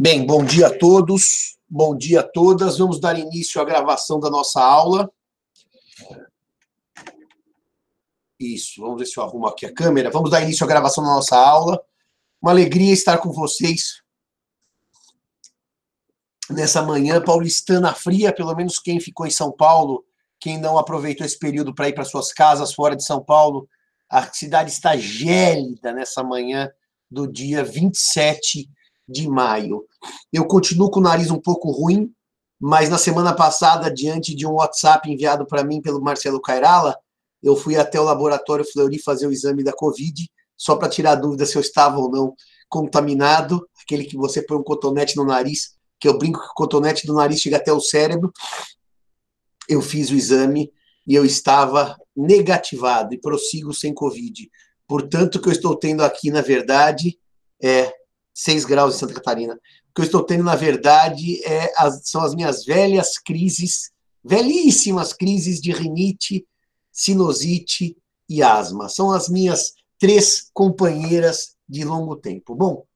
Bem, bom dia a todos, bom dia a todas. Vamos dar início à gravação da nossa aula. Isso, vamos ver se eu arrumo aqui a câmera. Vamos dar início à gravação da nossa aula. Uma alegria estar com vocês nessa manhã paulistana fria, pelo menos quem ficou em São Paulo, quem não aproveitou esse período para ir para suas casas fora de São Paulo, a cidade está gélida nessa manhã do dia 27 de maio. Eu continuo com o nariz um pouco ruim, mas na semana passada, diante de um WhatsApp enviado para mim pelo Marcelo Cairala, eu fui até o laboratório Fleury fazer o exame da Covid, só para tirar dúvida se eu estava ou não contaminado, aquele que você põe um cotonete no nariz, que eu brinco que o cotonete do nariz chega até o cérebro. Eu fiz o exame e eu estava negativado e prossigo sem Covid. Portanto, o que eu estou tendo aqui, na verdade, é 6 graus em Santa Catarina. O que eu estou tendo, na verdade, é as, são as minhas velhas crises, velhíssimas crises de rinite, sinusite e asma. São as minhas três companheiras de longo tempo. Bom,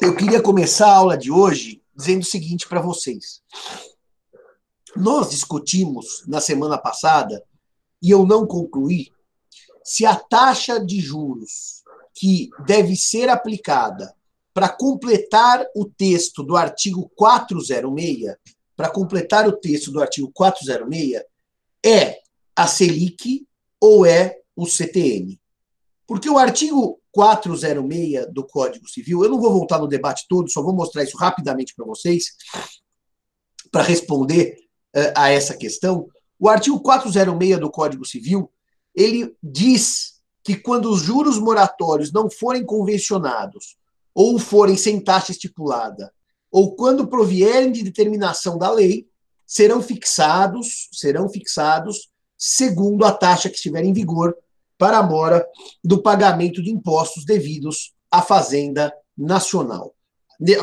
eu queria começar a aula de hoje dizendo o seguinte para vocês. Nós discutimos na semana passada, e eu não concluí, se a taxa de juros que deve ser aplicada para completar o texto do artigo 406, para completar o texto do artigo 406, é a Selic ou é o CTN. Porque o artigo 406 do Código Civil, eu não vou voltar no debate todo, só vou mostrar isso rapidamente para vocês, para responder uh, a essa questão. O artigo 406 do Código Civil, ele diz que quando os juros moratórios não forem convencionados ou forem sem taxa estipulada, ou quando provierem de determinação da lei, serão fixados, serão fixados segundo a taxa que estiver em vigor para a mora do pagamento de impostos devidos à Fazenda Nacional.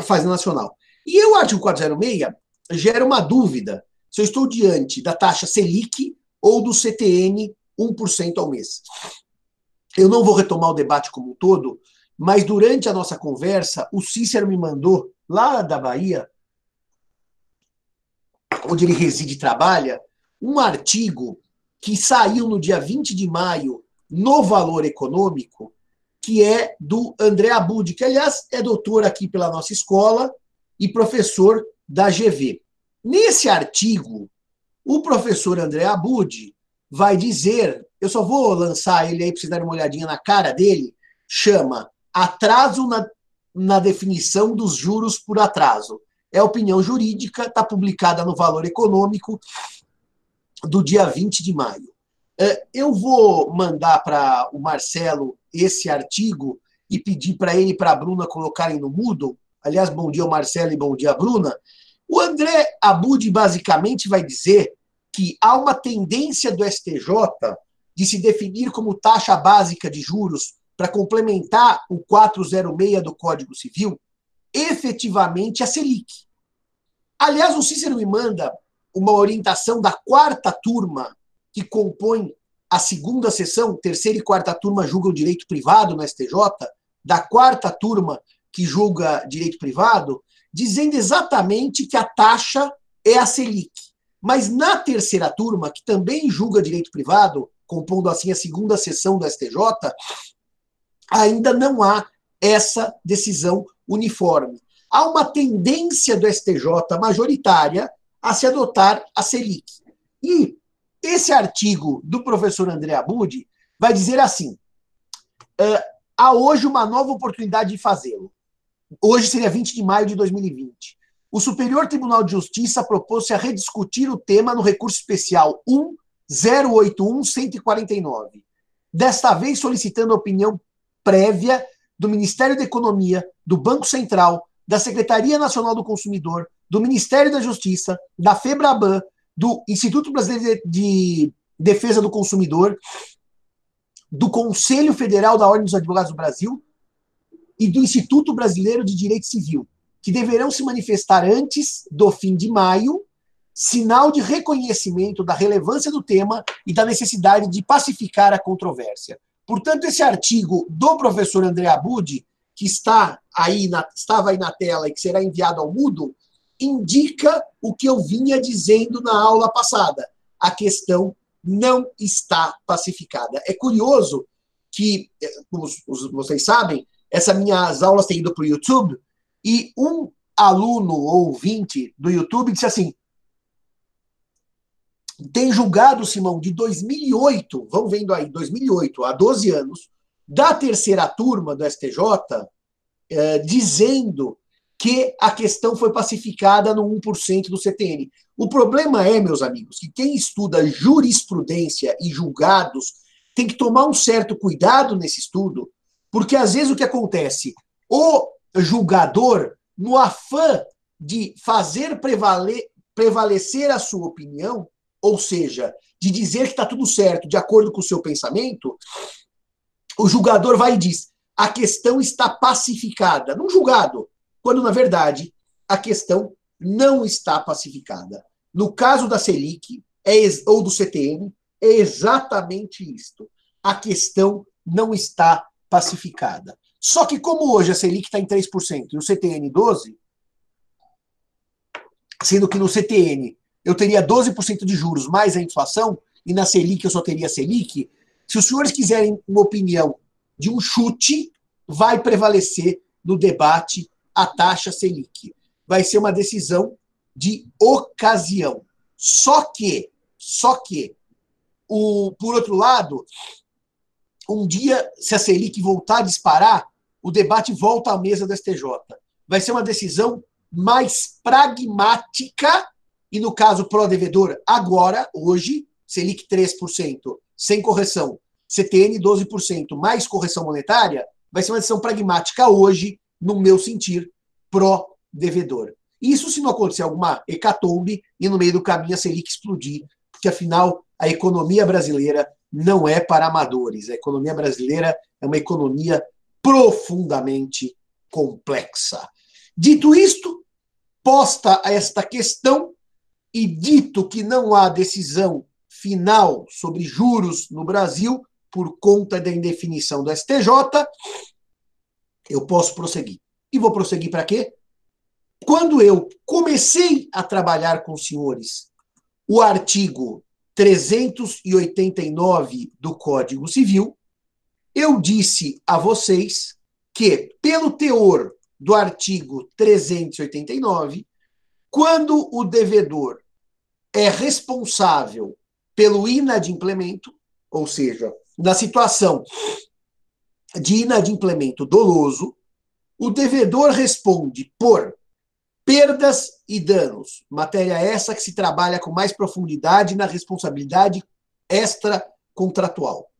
Fazenda Nacional. E o artigo 406 gera uma dúvida se eu estou diante da taxa Selic ou do CTN 1% ao mês. Eu não vou retomar o debate como um todo, mas durante a nossa conversa, o Cícero me mandou, lá da Bahia, onde ele reside e trabalha, um artigo que saiu no dia 20 de maio no Valor Econômico, que é do André Abud, que, aliás, é doutor aqui pela nossa escola e professor da GV. Nesse artigo, o professor André Abud vai dizer eu só vou lançar ele aí para vocês darem uma olhadinha na cara dele. Chama Atraso na, na definição dos juros por atraso. É opinião jurídica, está publicada no Valor Econômico do dia 20 de maio. É, eu vou mandar para o Marcelo esse artigo e pedir para ele e para a Bruna colocarem no Moodle. Aliás, bom dia, Marcelo, e bom dia, Bruna. O André Abud basicamente vai dizer que há uma tendência do STJ de se definir como taxa básica de juros para complementar o 406 do Código Civil, efetivamente a Selic. Aliás, o Cícero me manda uma orientação da quarta turma que compõe a segunda sessão, terceira e quarta turma julgam direito privado no STJ, da quarta turma que julga direito privado, dizendo exatamente que a taxa é a Selic. Mas na terceira turma, que também julga direito privado, compondo assim a segunda sessão do STJ, ainda não há essa decisão uniforme. Há uma tendência do STJ majoritária a se adotar a Selic. E esse artigo do professor André Abud vai dizer assim: uh, há hoje uma nova oportunidade de fazê-lo. Hoje seria 20 de maio de 2020. O Superior Tribunal de Justiça propôs-se a rediscutir o tema no recurso especial 1 081-149. Desta vez solicitando a opinião prévia do Ministério da Economia, do Banco Central, da Secretaria Nacional do Consumidor, do Ministério da Justiça, da FEBRABAN, do Instituto Brasileiro de Defesa do Consumidor, do Conselho Federal da Ordem dos Advogados do Brasil e do Instituto Brasileiro de Direito Civil, que deverão se manifestar antes do fim de maio sinal de reconhecimento da relevância do tema e da necessidade de pacificar a controvérsia. Portanto, esse artigo do professor André Abud, que está aí na, estava aí na tela e que será enviado ao mudo indica o que eu vinha dizendo na aula passada. A questão não está pacificada. É curioso que, como vocês sabem, essas minhas aulas têm ido para o YouTube e um aluno ou ouvinte do YouTube disse assim: tem julgado, Simão, de 2008, vamos vendo aí, 2008, há 12 anos, da terceira turma do STJ, eh, dizendo que a questão foi pacificada no 1% do CTN. O problema é, meus amigos, que quem estuda jurisprudência e julgados tem que tomar um certo cuidado nesse estudo, porque às vezes o que acontece, o julgador, no afã de fazer prevale prevalecer a sua opinião, ou seja, de dizer que está tudo certo de acordo com o seu pensamento, o julgador vai e diz: a questão está pacificada, num julgado, quando na verdade a questão não está pacificada. No caso da Selic é, ou do CTN, é exatamente isto. A questão não está pacificada. Só que como hoje a Selic está em 3% e o CTN 12%, sendo que no CTN eu teria 12% de juros mais a inflação, e na Selic eu só teria Selic, se os senhores quiserem uma opinião de um chute, vai prevalecer no debate a taxa Selic. Vai ser uma decisão de ocasião. Só que, só que, o, por outro lado, um dia, se a Selic voltar a disparar, o debate volta à mesa do STJ. Vai ser uma decisão mais pragmática e no caso pró-devedor, agora, hoje, Selic 3%, sem correção, CTN 12%, mais correção monetária, vai ser uma decisão pragmática hoje, no meu sentir, pró-devedor. Isso se não acontecer alguma hecatombe e no meio do caminho a Selic explodir, porque afinal a economia brasileira não é para amadores. A economia brasileira é uma economia profundamente complexa. Dito isto, posta esta questão, e dito que não há decisão final sobre juros no Brasil, por conta da indefinição do STJ, eu posso prosseguir. E vou prosseguir para quê? Quando eu comecei a trabalhar com os senhores o artigo 389 do Código Civil, eu disse a vocês que, pelo teor do artigo 389, quando o devedor é responsável pelo inadimplemento, ou seja, na situação de inadimplemento doloso, o devedor responde por perdas e danos, matéria essa que se trabalha com mais profundidade na responsabilidade extracontratual.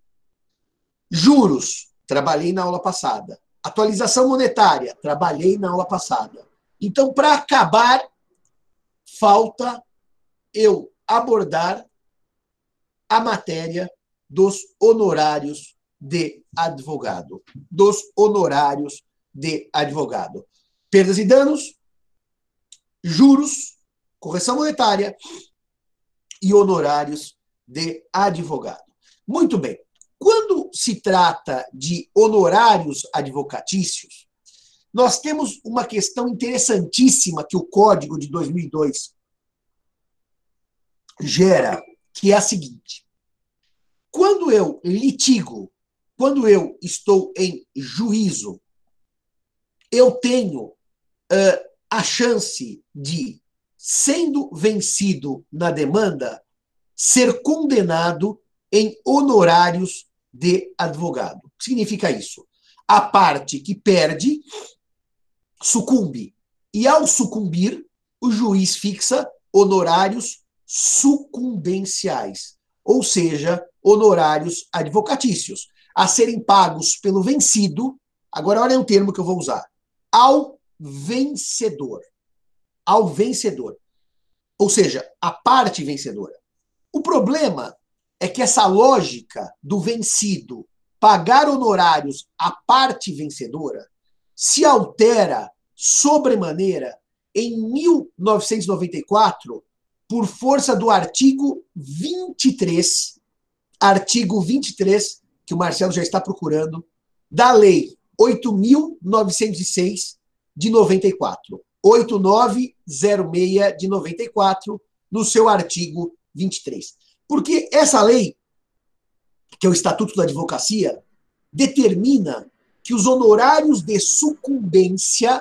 Juros, trabalhei na aula passada. Atualização monetária, trabalhei na aula passada. Então, para acabar falta eu abordar a matéria dos honorários de advogado. Dos honorários de advogado. Perdas e danos, juros, correção monetária e honorários de advogado. Muito bem. Quando se trata de honorários advocatícios, nós temos uma questão interessantíssima que o Código de 2002 gera, que é a seguinte: quando eu litigo, quando eu estou em juízo, eu tenho uh, a chance de, sendo vencido na demanda, ser condenado em honorários de advogado. O que significa isso? A parte que perde sucumbe. E ao sucumbir, o juiz fixa honorários sucumbenciais, ou seja, honorários advocatícios, a serem pagos pelo vencido. Agora, olha o termo que eu vou usar: ao vencedor. Ao vencedor. Ou seja, a parte vencedora. O problema é que essa lógica do vencido pagar honorários à parte vencedora se altera sobremaneira em 1994 por força do artigo 23, artigo 23, que o Marcelo já está procurando, da Lei 8.906 de 94. 8906 de 94, no seu artigo 23. Porque essa lei, que é o Estatuto da Advocacia, determina que os honorários de sucumbência,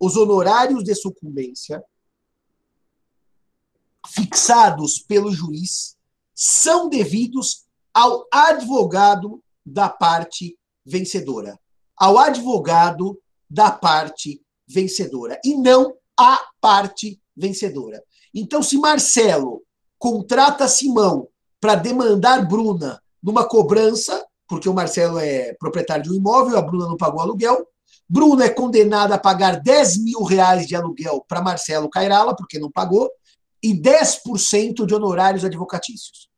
os honorários de sucumbência fixados pelo juiz são devidos ao advogado da parte vencedora, ao advogado da parte vencedora e não à parte vencedora. Então, se Marcelo contrata Simão para demandar Bruna numa cobrança, porque o Marcelo é proprietário de um imóvel, a Bruna não pagou aluguel, Bruna é condenada a pagar 10 mil reais de aluguel para Marcelo Cairala, porque não pagou, e 10% de honorários advocatícios.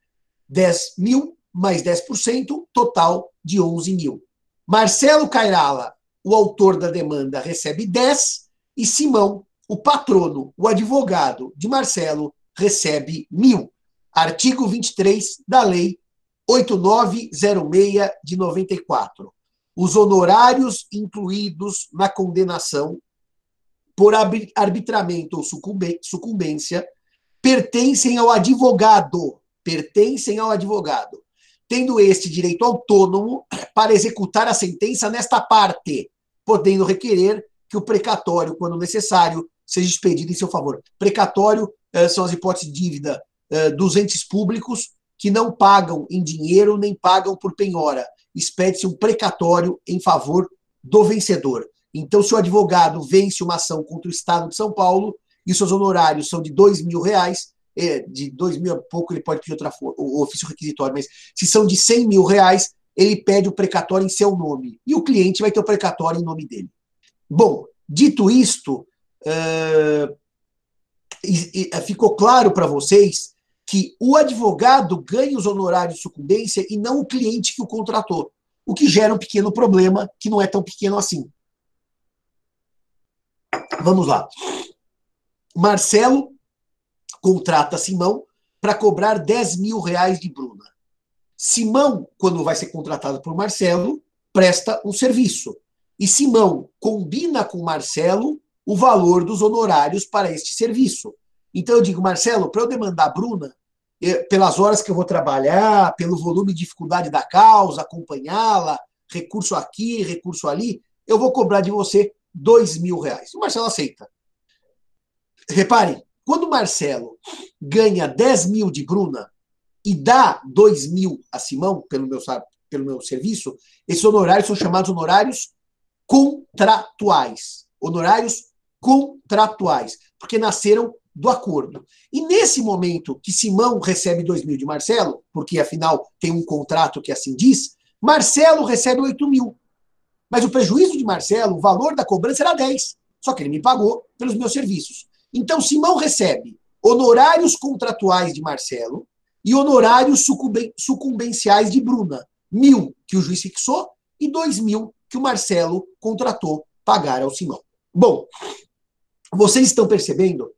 10 mil mais 10%, total de 11 mil. Marcelo Cairala, o autor da demanda, recebe 10 e Simão, o patrono, o advogado de Marcelo, recebe mil. Artigo 23 da Lei 8906 de 94. Os honorários incluídos na condenação por arbitramento ou sucumbência pertencem ao advogado, pertencem ao advogado, tendo este direito autônomo para executar a sentença nesta parte, podendo requerer que o precatório, quando necessário, seja expedido em seu favor. Precatório eh, são as hipóteses de dívida eh, dos entes públicos que não pagam em dinheiro nem pagam por penhora. Expede-se um precatório em favor do vencedor. Então, se o advogado vence uma ação contra o Estado de São Paulo, e seus honorários são de dois mil reais, é, de dois mil a pouco ele pode pedir outra forma, o ofício requisitório, mas se são de cem mil reais, ele pede o precatório em seu nome. E o cliente vai ter o precatório em nome dele. Bom, dito isto, uh, ficou claro para vocês que o advogado ganha os honorários de sucumbência e não o cliente que o contratou, o que gera um pequeno problema que não é tão pequeno assim. Vamos lá. Marcelo contrata Simão para cobrar 10 mil reais de Bruna. Simão, quando vai ser contratado por Marcelo, presta um serviço. E Simão combina com Marcelo o valor dos honorários para este serviço. Então eu digo, Marcelo, para eu demandar a Bruna, eh, pelas horas que eu vou trabalhar, pelo volume de dificuldade da causa, acompanhá-la, recurso aqui, recurso ali, eu vou cobrar de você dois mil reais. O Marcelo aceita. Reparem, quando o Marcelo ganha 10 mil de Bruna e dá 2 mil a Simão pelo meu, pelo meu serviço, esses honorários são chamados honorários contratuais. Honorários contratuais, porque nasceram do acordo. E nesse momento que Simão recebe 2 mil de Marcelo, porque afinal tem um contrato que assim diz, Marcelo recebe 8 mil. Mas o prejuízo de Marcelo, o valor da cobrança era 10. Só que ele me pagou pelos meus serviços. Então, Simão recebe honorários contratuais de Marcelo e honorários sucumbenciais de Bruna. Mil que o juiz fixou e dois mil que o Marcelo contratou pagar ao Simão. Bom, vocês estão percebendo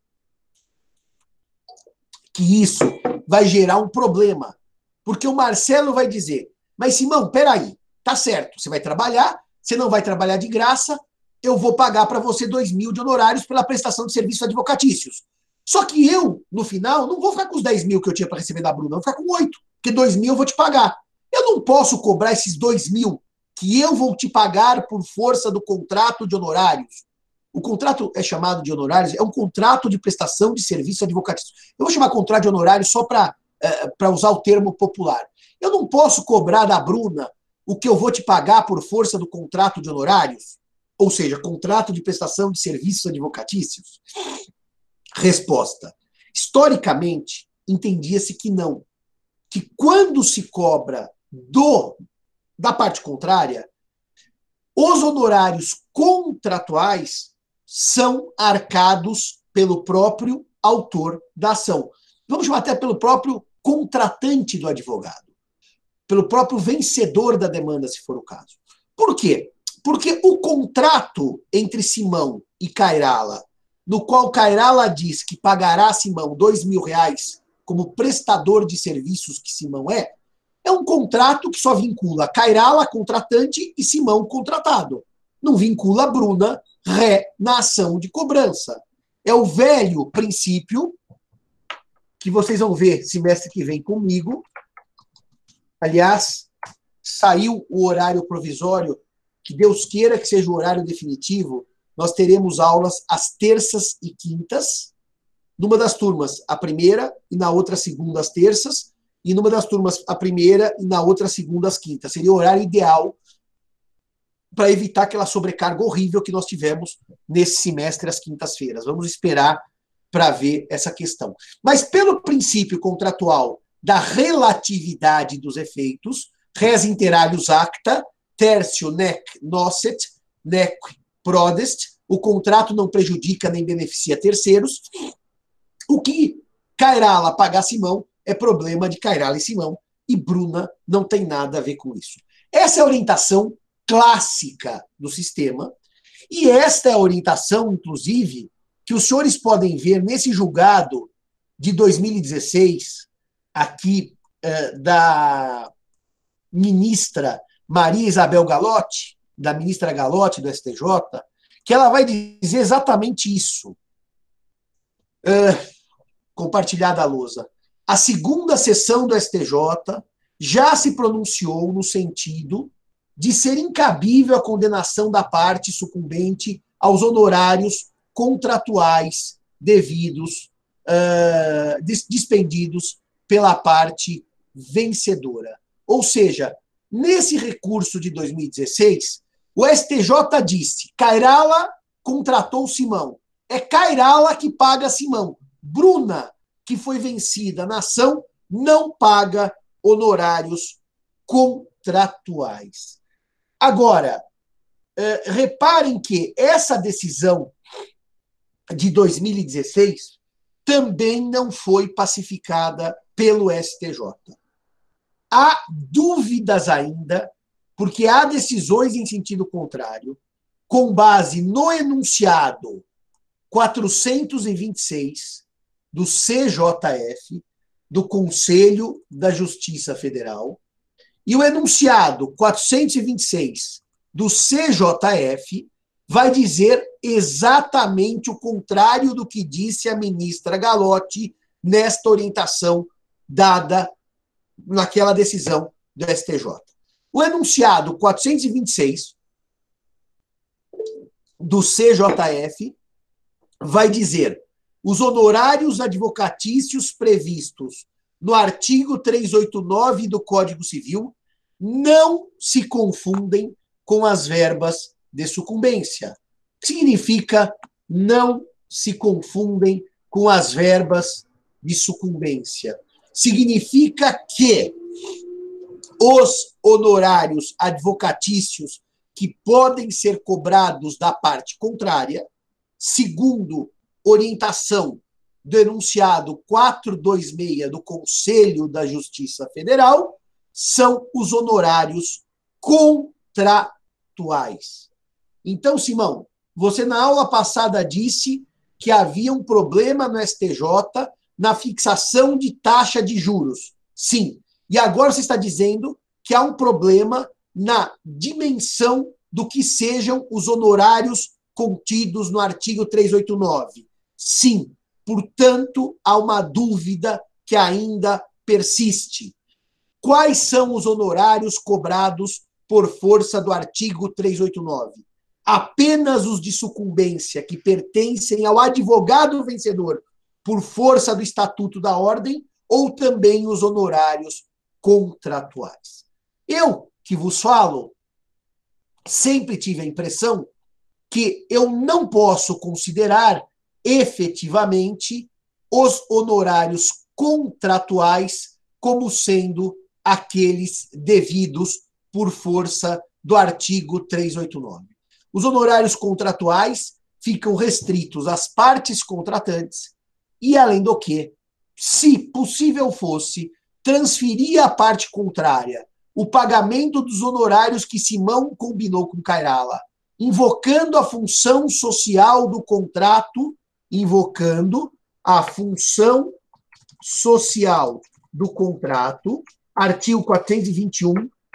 que isso vai gerar um problema. Porque o Marcelo vai dizer: Mas Simão, peraí, tá certo, você vai trabalhar, você não vai trabalhar de graça, eu vou pagar para você dois mil de honorários pela prestação de serviços advocatícios. Só que eu, no final, não vou ficar com os 10 mil que eu tinha para receber da Bruna, eu vou ficar com oito, porque dois mil eu vou te pagar. Eu não posso cobrar esses dois mil que eu vou te pagar por força do contrato de honorários. O contrato é chamado de honorários, é um contrato de prestação de serviço advocatício. Eu vou chamar contrato de honorários só para é, usar o termo popular. Eu não posso cobrar da Bruna o que eu vou te pagar por força do contrato de honorários ou seja, contrato de prestação de serviços advocatícios? Resposta. Historicamente, entendia-se que não. Que quando se cobra do da parte contrária, os honorários contratuais são arcados pelo próprio autor da ação. Vamos chamar até pelo próprio contratante do advogado, pelo próprio vencedor da demanda, se for o caso. Por quê? Porque o contrato entre Simão e Cairala, no qual Cairala diz que pagará a Simão dois mil reais como prestador de serviços que Simão é, é um contrato que só vincula Cairala, contratante, e Simão, contratado. Não vincula Bruna, ré, na ação de cobrança. É o velho princípio que vocês vão ver semestre que vem comigo. Aliás, saiu o horário provisório, que Deus queira que seja o horário definitivo. Nós teremos aulas às terças e quintas, numa das turmas a primeira e na outra segunda às terças, e numa das turmas a primeira e na outra segunda às quintas. Seria o horário ideal para evitar aquela sobrecarga horrível que nós tivemos nesse semestre às quintas-feiras. Vamos esperar para ver essa questão. Mas pelo princípio contratual da relatividade dos efeitos, res inter alios acta, tercio nec nocet, nec prodest, o contrato não prejudica nem beneficia terceiros, o que Cairala pagar Simão é problema de Cairala e Simão, e Bruna não tem nada a ver com isso. Essa é a orientação clássica do sistema, e esta é a orientação, inclusive, que os senhores podem ver nesse julgado de 2016, aqui eh, da ministra Maria Isabel Galotti, da ministra Galotti do STJ, que ela vai dizer exatamente isso. Uh, compartilhada a lousa. A segunda sessão do STJ já se pronunciou no sentido de ser incabível a condenação da parte sucumbente aos honorários contratuais devidos, uh, dispendidos pela parte vencedora. Ou seja, nesse recurso de 2016, o STJ disse: Cairala contratou Simão. É Cairala que paga Simão. Bruna, que foi vencida na ação, não paga honorários contratuais. Agora, eh, reparem que essa decisão de 2016 também não foi pacificada pelo STJ. Há dúvidas ainda, porque há decisões em sentido contrário, com base no enunciado 426 do CJF, do Conselho da Justiça Federal, e o enunciado 426 do CJF vai dizer exatamente o contrário do que disse a ministra Galotti nesta orientação dada naquela decisão do STJ. O enunciado 426 do CJF vai dizer: os honorários advocatícios previstos no artigo 389 do Código Civil não se confundem com as verbas de sucumbência. Significa não se confundem com as verbas de sucumbência. Significa que os honorários advocatícios que podem ser cobrados da parte contrária, segundo orientação do enunciado 426 do Conselho da Justiça Federal, são os honorários contratuais. Então, Simão, você na aula passada disse que havia um problema no STJ na fixação de taxa de juros. Sim. E agora você está dizendo que há um problema na dimensão do que sejam os honorários contidos no artigo 389. Sim. Portanto, há uma dúvida que ainda persiste. Quais são os honorários cobrados por força do artigo 389? apenas os de sucumbência que pertencem ao advogado vencedor por força do estatuto da ordem ou também os honorários contratuais. Eu que vos falo sempre tive a impressão que eu não posso considerar efetivamente os honorários contratuais como sendo aqueles devidos por força do artigo 389. Os honorários contratuais ficam restritos às partes contratantes e, além do que, se possível fosse, transferir à parte contrária o pagamento dos honorários que Simão combinou com Cairala, invocando a função social do contrato, invocando a função social do contrato, artigo 421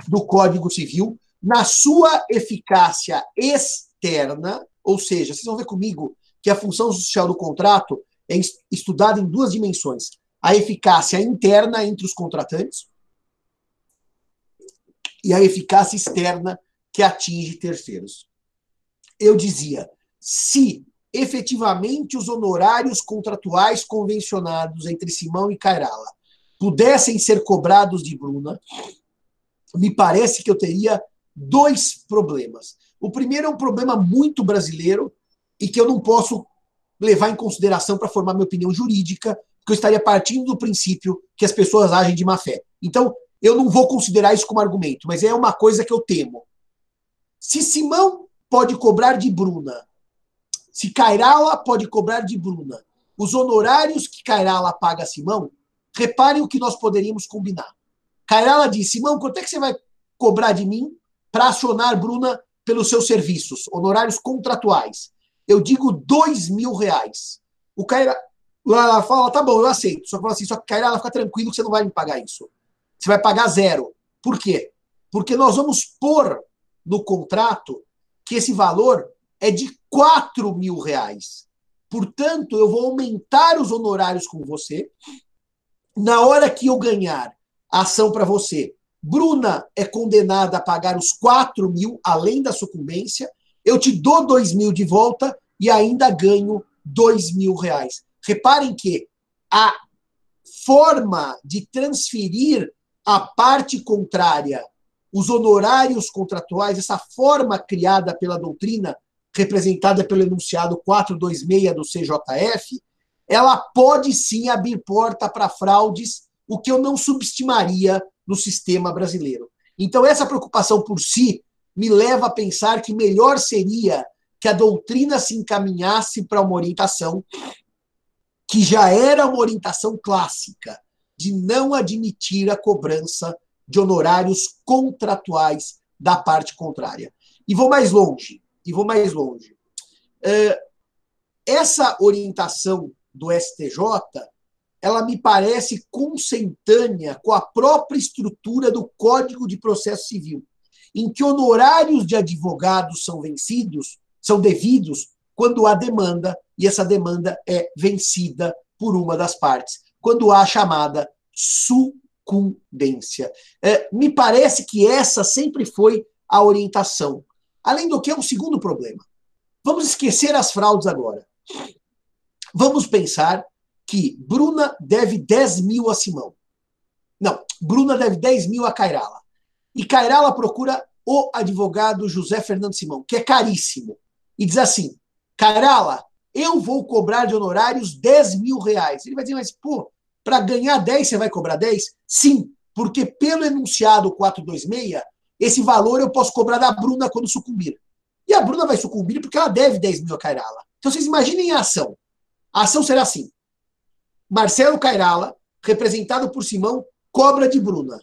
do Código Civil, na sua eficácia externa, ou seja, vocês vão ver comigo que a função social do contrato é estudada em duas dimensões: a eficácia interna entre os contratantes e a eficácia externa que atinge terceiros. Eu dizia, se efetivamente os honorários contratuais convencionados entre Simão e Cairala pudessem ser cobrados de Bruna, me parece que eu teria dois problemas. O primeiro é um problema muito brasileiro e que eu não posso levar em consideração para formar minha opinião jurídica, porque eu estaria partindo do princípio que as pessoas agem de má fé. Então, eu não vou considerar isso como argumento, mas é uma coisa que eu temo. Se Simão pode cobrar de Bruna, se Cairala pode cobrar de Bruna, os honorários que Cairala paga a Simão, reparem o que nós poderíamos combinar. Cairala diz: Simão, quanto é que você vai cobrar de mim para acionar Bruna pelos seus serviços, honorários contratuais? Eu digo dois mil reais. O Cairala fala: tá bom, eu aceito. Só que fala assim: só que Cairala fica tranquilo que você não vai me pagar isso. Você vai pagar zero. Por quê? Porque nós vamos pôr no contrato que esse valor é de 4 mil reais. Portanto, eu vou aumentar os honorários com você. Na hora que eu ganhar a ação para você, Bruna é condenada a pagar os 4 mil, além da sucumbência. Eu te dou 2 mil de volta e ainda ganho 2 mil reais. Reparem que a forma de transferir a parte contrária, os honorários contratuais, essa forma criada pela doutrina, representada pelo enunciado 426 do CJF, ela pode sim abrir porta para fraudes, o que eu não subestimaria no sistema brasileiro. Então, essa preocupação por si me leva a pensar que melhor seria que a doutrina se encaminhasse para uma orientação que já era uma orientação clássica, de não admitir a cobrança de honorários contratuais da parte contrária. E vou mais longe, e vou mais longe. É, essa orientação do STJ, ela me parece consentânea com a própria estrutura do Código de Processo Civil, em que honorários de advogados são vencidos, são devidos quando há demanda, e essa demanda é vencida por uma das partes quando há a chamada sucumbência. É, me parece que essa sempre foi a orientação. Além do que, é um segundo problema. Vamos esquecer as fraudes agora. Vamos pensar que Bruna deve 10 mil a Simão. Não, Bruna deve 10 mil a Cairala. E Cairala procura o advogado José Fernando Simão, que é caríssimo. E diz assim: Cairala, eu vou cobrar de honorários 10 mil reais. Ele vai dizer, mas, pô, para ganhar 10 você vai cobrar 10? Sim, porque pelo enunciado 426, esse valor eu posso cobrar da Bruna quando sucumbir. E a Bruna vai sucumbir porque ela deve 10 mil a Cairala. Então vocês imaginem a ação. A ação será assim: Marcelo Cairala, representado por Simão, cobra de Bruna.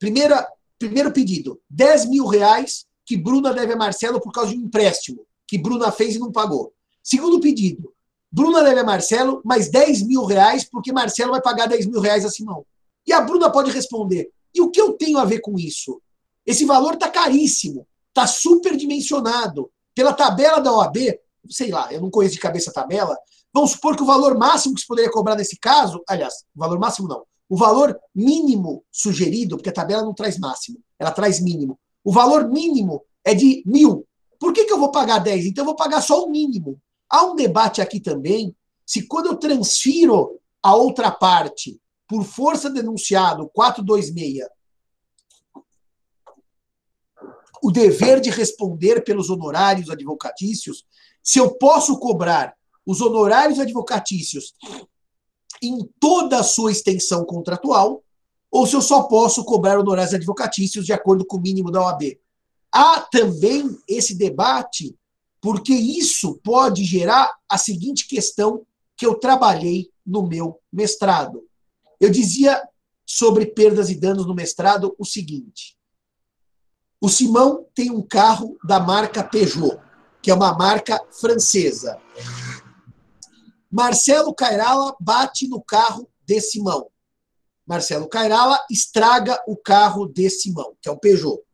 Primeira, primeiro pedido: 10 mil reais que Bruna deve a Marcelo por causa de um empréstimo que Bruna fez e não pagou. Segundo pedido, Bruna deve a Marcelo mais 10 mil reais, porque Marcelo vai pagar 10 mil reais a Simão. E a Bruna pode responder: e o que eu tenho a ver com isso? Esse valor está caríssimo, está superdimensionado. Pela tabela da OAB, sei lá, eu não conheço de cabeça a tabela, vamos supor que o valor máximo que se poderia cobrar nesse caso, aliás, o valor máximo não, o valor mínimo sugerido, porque a tabela não traz máximo, ela traz mínimo. O valor mínimo é de mil. Por que, que eu vou pagar 10? Então eu vou pagar só o mínimo. Há um debate aqui também se quando eu transfiro a outra parte por força denunciado 426 o dever de responder pelos honorários advocatícios, se eu posso cobrar os honorários advocatícios em toda a sua extensão contratual, ou se eu só posso cobrar honorários advocatícios de acordo com o mínimo da OAB. Há também esse debate porque isso pode gerar a seguinte questão que eu trabalhei no meu mestrado. Eu dizia sobre perdas e danos no mestrado o seguinte: o Simão tem um carro da marca Peugeot, que é uma marca francesa. Marcelo Cairala bate no carro de Simão. Marcelo Cairala estraga o carro de Simão, que é o Peugeot.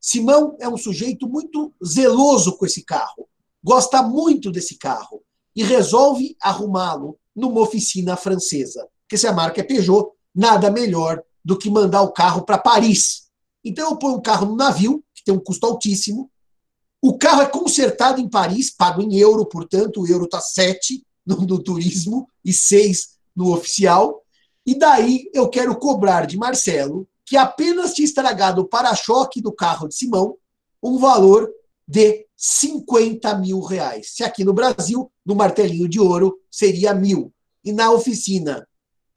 Simão é um sujeito muito zeloso com esse carro, gosta muito desse carro e resolve arrumá-lo numa oficina francesa. Porque se a marca é Peugeot, nada melhor do que mandar o carro para Paris. Então eu ponho o carro no navio, que tem um custo altíssimo. O carro é consertado em Paris, pago em euro, portanto, o euro está 7 no, no turismo e 6 no oficial. E daí eu quero cobrar de Marcelo, que apenas tinha estragado o para-choque do carro de Simão, um valor de 50 mil reais. Se aqui no Brasil, no martelinho de ouro, seria mil. E na oficina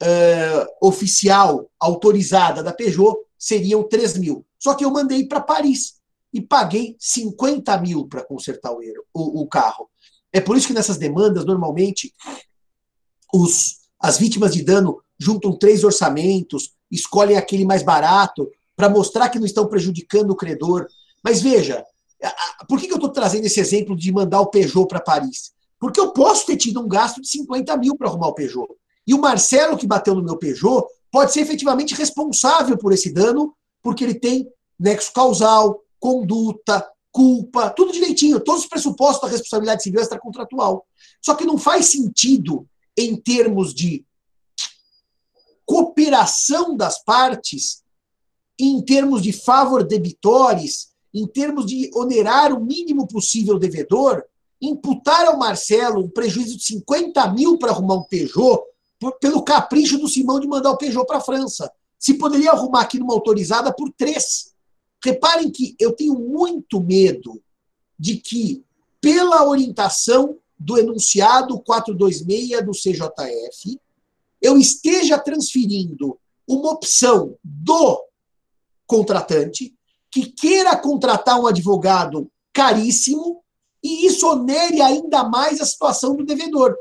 uh, oficial, autorizada da Peugeot, seriam 3 mil. Só que eu mandei para Paris e paguei 50 mil para consertar o, o, o, carro. É por isso que nessas demandas, normalmente, os, as vítimas de dano juntam três orçamentos, escolhem aquele mais barato, para mostrar que não estão prejudicando o credor. Mas veja, por que eu estou trazendo esse exemplo de mandar o Peugeot para Paris? Porque eu posso ter tido um gasto de 50 mil para arrumar o Peugeot. E o Marcelo, que bateu no meu Peugeot, pode ser efetivamente responsável por esse dano, porque ele tem nexo causal, conduta, culpa, tudo direitinho, todos os pressupostos da responsabilidade civil extracontratual. Só que não faz sentido, em termos de cooperação das partes, em termos de favor debitores, em termos de onerar o mínimo possível o devedor, imputar ao Marcelo um prejuízo de 50 mil para arrumar um Peugeot, por, pelo capricho do Simão de mandar o Peugeot para a França. Se poderia arrumar aqui numa autorizada por três. Reparem que eu tenho muito medo de que, pela orientação do enunciado 426 do CJF, eu esteja transferindo uma opção do contratante que queira contratar um advogado caríssimo e isso onere ainda mais a situação do devedor.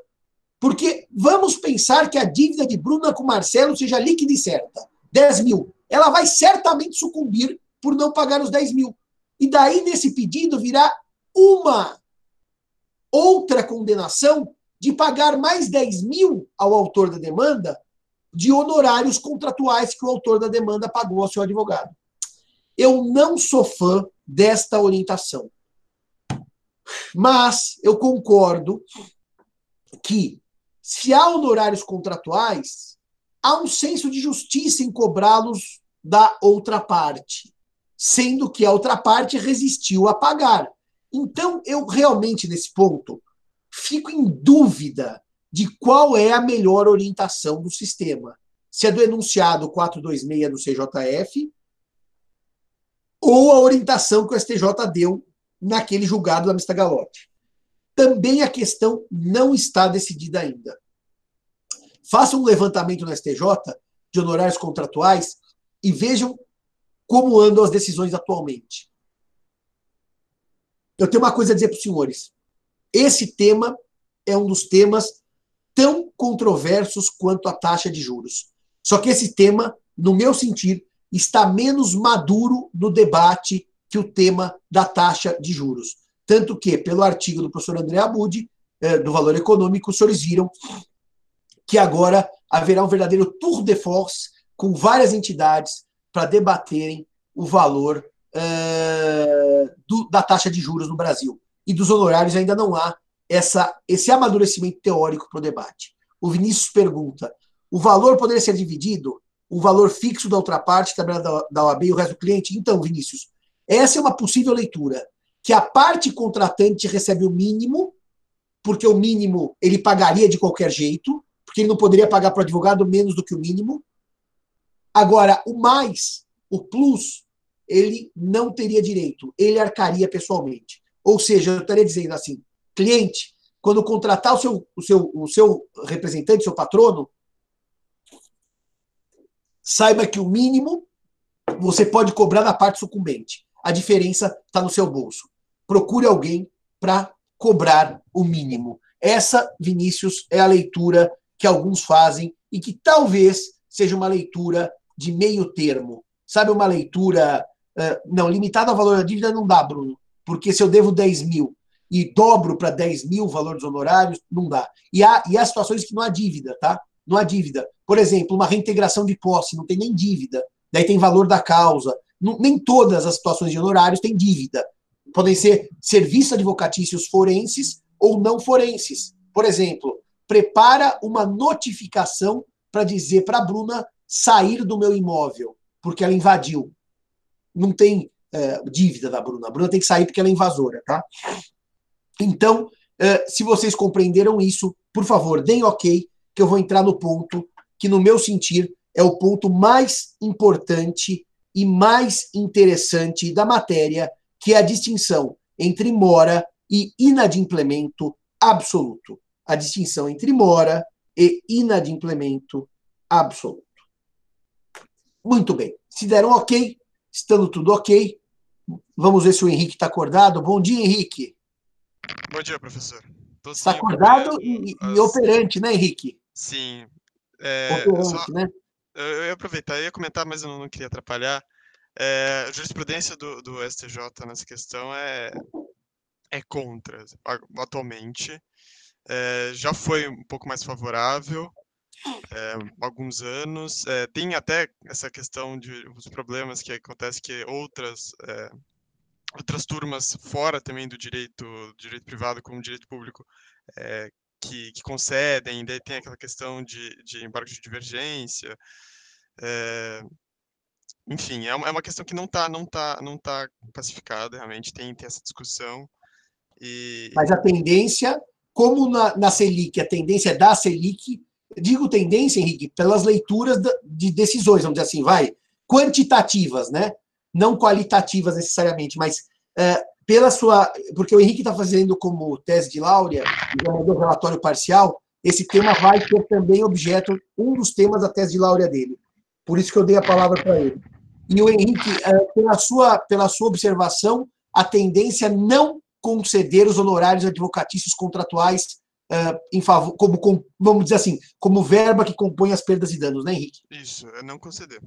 Porque vamos pensar que a dívida de Bruna com Marcelo seja líquida e certa, 10 mil. Ela vai certamente sucumbir por não pagar os 10 mil. E daí, nesse pedido, virá uma outra condenação de pagar mais 10 mil ao autor da demanda de honorários contratuais que o autor da demanda pagou ao seu advogado. Eu não sou fã desta orientação. Mas eu concordo que, se há honorários contratuais, há um senso de justiça em cobrá-los da outra parte, sendo que a outra parte resistiu a pagar. Então, eu realmente, nesse ponto, fico em dúvida de qual é a melhor orientação do sistema. Se é do enunciado 426 do CJF ou a orientação que o STJ deu naquele julgado da Mista Galote. Também a questão não está decidida ainda. Façam um levantamento no STJ de honorários contratuais e vejam como andam as decisões atualmente. Eu tenho uma coisa a dizer para os senhores. Esse tema é um dos temas tão controversos quanto a taxa de juros. Só que esse tema, no meu sentir, está menos maduro no debate que o tema da taxa de juros. Tanto que, pelo artigo do professor André Abud, eh, do Valor Econômico, os senhores viram que agora haverá um verdadeiro tour de force com várias entidades para debaterem o valor uh, do, da taxa de juros no Brasil. E dos honorários ainda não há essa, esse amadurecimento teórico para o debate. O Vinícius pergunta: o valor poderia ser dividido? o valor fixo da outra parte, tabela da OAB e o resto do cliente. Então, Vinícius, essa é uma possível leitura. Que a parte contratante recebe o mínimo, porque o mínimo ele pagaria de qualquer jeito, porque ele não poderia pagar para o advogado menos do que o mínimo. Agora, o mais, o plus, ele não teria direito, ele arcaria pessoalmente. Ou seja, eu estaria dizendo assim, cliente, quando contratar o seu, o seu, o seu representante, seu patrono, saiba que o mínimo você pode cobrar na parte sucumbente. A diferença está no seu bolso. Procure alguém para cobrar o mínimo. Essa, Vinícius, é a leitura que alguns fazem e que talvez seja uma leitura de meio termo. Sabe, uma leitura. Uh, não, limitada ao valor da dívida não dá, Bruno. Porque se eu devo 10 mil e dobro para 10 mil o valor dos honorários, não dá. E há, e há situações que não há dívida, tá? Não há dívida. Por exemplo, uma reintegração de posse, não tem nem dívida. Daí tem valor da causa. Não, nem todas as situações de honorários têm dívida. Podem ser serviços advocatícios forenses ou não forenses. Por exemplo, prepara uma notificação para dizer para a Bruna sair do meu imóvel, porque ela invadiu. Não tem é, dívida da Bruna. A Bruna tem que sair porque ela é invasora, tá? Então, é, se vocês compreenderam isso, por favor, deem ok, que eu vou entrar no ponto que, no meu sentir, é o ponto mais importante e mais interessante da matéria, que é a distinção entre mora e inadimplemento absoluto. A distinção entre mora e inadimplemento absoluto. Muito bem. Se deram ok, estando tudo ok, Vamos ver se o Henrique está acordado. Bom dia, Henrique. Bom dia, professor. Está acordado e, as... e, operante, né, Henrique? Sim. É, operante, só... né? Eu ia aproveitar, eu ia comentar, mas eu não, não queria atrapalhar. É, a jurisprudência do, do, STJ nessa questão é, é contra, atualmente. É, já foi um pouco mais favorável, é, alguns anos. É, tem até essa questão de os problemas que acontece que outras é, outras turmas fora também do direito direito privado como direito público que, que, concedem, daí tem aquela questão de, de embargo de divergência. enfim, é uma, é uma questão que não está não tá, não tá pacificada, realmente tem, tem essa discussão. E... Mas a tendência, como na, na Selic, a tendência da Selic digo tendência, Henrique, pelas leituras de decisões, vamos dizer assim, vai, quantitativas, né? Não qualitativas necessariamente, mas é, pela sua. Porque o Henrique está fazendo como tese de Láurea, já mandou relatório parcial, esse tema vai ser também objeto, um dos temas da tese de Láurea dele. Por isso que eu dei a palavra para ele. E o Henrique, é, pela, sua, pela sua observação, a tendência é não conceder os honorários advocatícios contratuais uh, em favor, como, vamos dizer assim, como verba que compõe as perdas e danos, né, Henrique? Isso, é não conceder.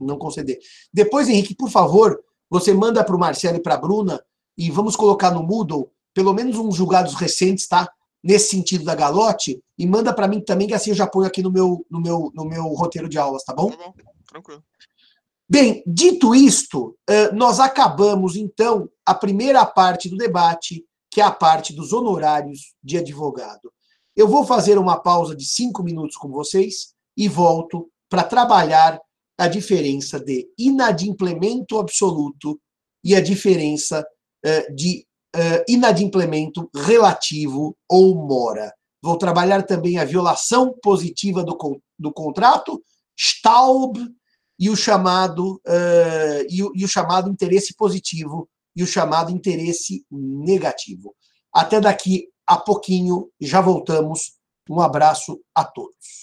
Não conceder. Depois, Henrique, por favor, você manda para o Marcelo e para a Bruna e vamos colocar no Moodle pelo menos uns julgados recentes, tá? Nesse sentido da galote, e manda para mim também, que assim eu já ponho aqui no meu, no meu, no meu roteiro de aulas, tá bom? Tá bom, tranquilo. Bem, dito isto, nós acabamos então a primeira parte do debate que é a parte dos honorários de advogado. Eu vou fazer uma pausa de cinco minutos com vocês e volto para trabalhar a diferença de inadimplemento absoluto e a diferença uh, de uh, inadimplemento relativo ou mora. Vou trabalhar também a violação positiva do, do contrato, Staub, e o chamado uh, e, e o chamado interesse positivo e o chamado interesse negativo. Até daqui a pouquinho, já voltamos. Um abraço a todos.